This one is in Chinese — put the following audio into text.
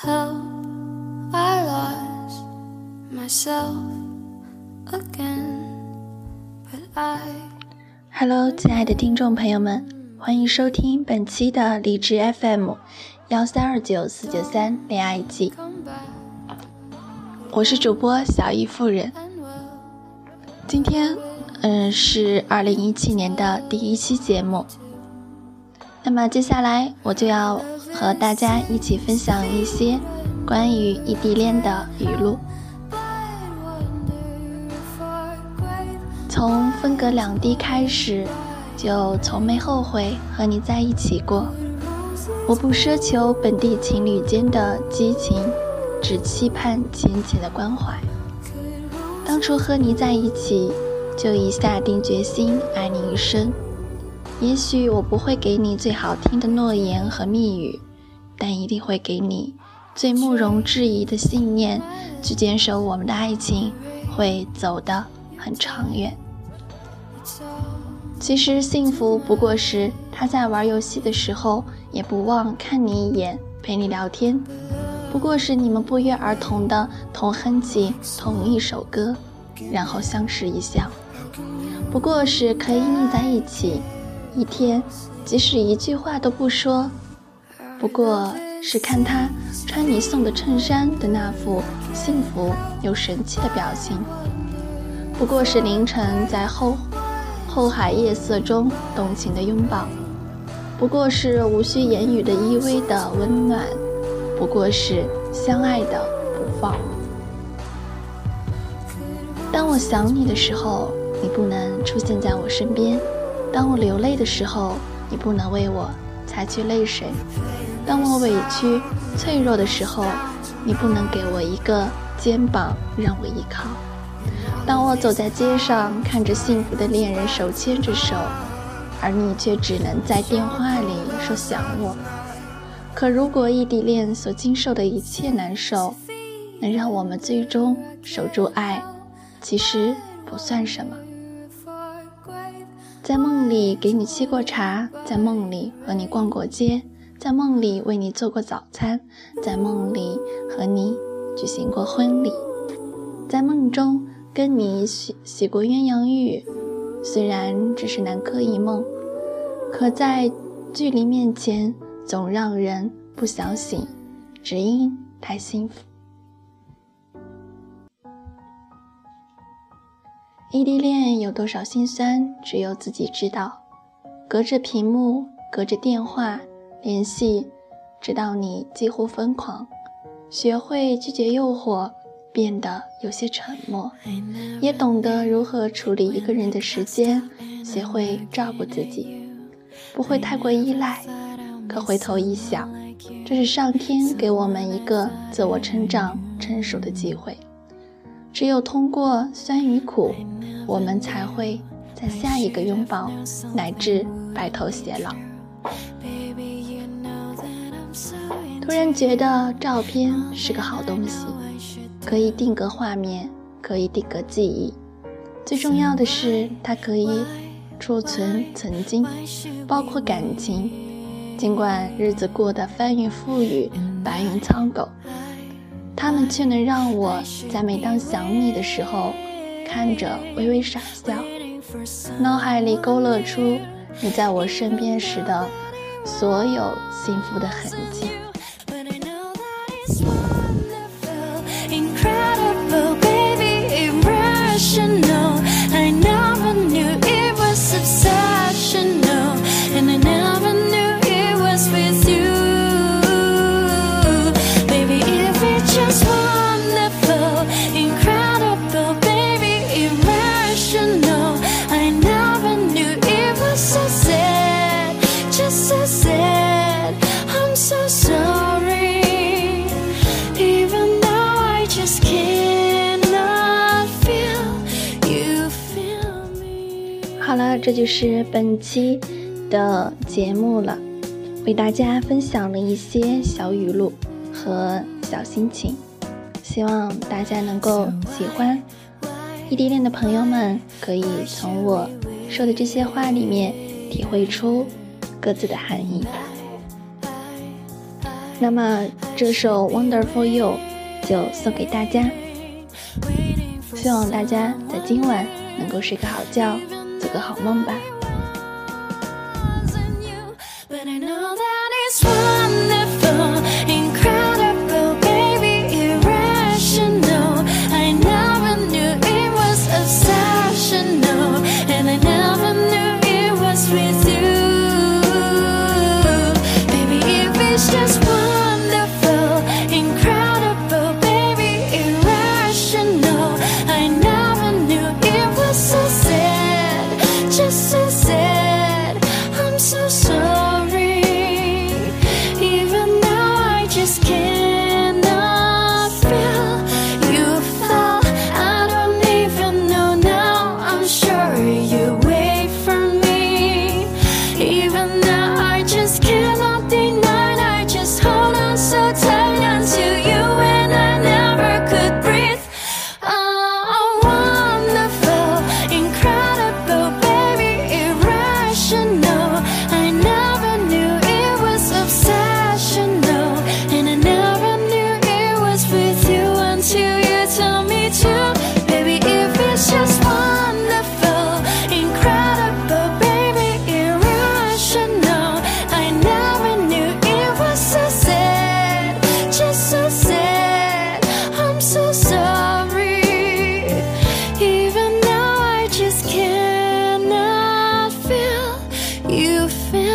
Help, I lost myself again, but I. Hello，亲爱的听众朋友们，欢迎收听本期的荔枝 FM 幺三二九四九三恋爱季，我是主播小姨夫人。今天，嗯，是二零一七年的第一期节目。那么接下来我就要和大家一起分享一些关于异地恋的语录。从分隔两地开始，就从没后悔和你在一起过。我不奢求本地情侣间的激情，只期盼浅浅的关怀。当初和你在一起，就已下定决心爱你一生。也许我不会给你最好听的诺言和蜜语，但一定会给你最毋容置疑的信念，去坚守我们的爱情会走得很长远。其实幸福不过是他在玩游戏的时候也不忘看你一眼，陪你聊天；不过是你们不约而同的同哼起同一首歌，然后相视一笑；不过是可以腻在一起。一天，即使一句话都不说，不过是看他穿你送的衬衫的那副幸福又神气的表情；不过是凌晨在后后海夜色中动情的拥抱；不过是无需言语的依偎的温暖；不过是相爱的不放。当我想你的时候，你不能出现在我身边。当我流泪的时候，你不能为我擦去泪水；当我委屈、脆弱的时候，你不能给我一个肩膀让我依靠；当我走在街上，看着幸福的恋人手牵着手，而你却只能在电话里说想我。可如果异地恋所经受的一切难受，能让我们最终守住爱，其实不算什么。在梦里给你沏过茶，在梦里和你逛过街，在梦里为你做过早餐，在梦里和你举行过婚礼，在梦中跟你洗洗过鸳鸯浴。虽然只是南柯一梦，可在距离面前总让人不想醒，只因太幸福。异地恋有多少心酸，只有自己知道。隔着屏幕，隔着电话联系，直到你几乎疯狂，学会拒绝诱惑，变得有些沉默，也懂得如何处理一个人的时间，学会照顾自己，不会太过依赖。可回头一想，这是上天给我们一个自我成长、成熟的机会。只有通过酸与苦，我们才会在下一个拥抱乃至白头偕老。突然觉得照片是个好东西，可以定格画面，可以定格记忆，最重要的是它可以储存曾经，包括感情。尽管日子过得翻云覆雨，白云苍狗。它们却能让我在每当想你的时候，看着微微傻笑，脑海里勾勒出你在我身边时的所有幸福的痕迹。这就是本期的节目了，为大家分享了一些小语录和小心情，希望大家能够喜欢。异地恋的朋友们可以从我说的这些话里面体会出各自的含义。那么这首《Wonderful You》就送给大家，希望大家在今晚能够睡个好觉，做个好梦吧。You feel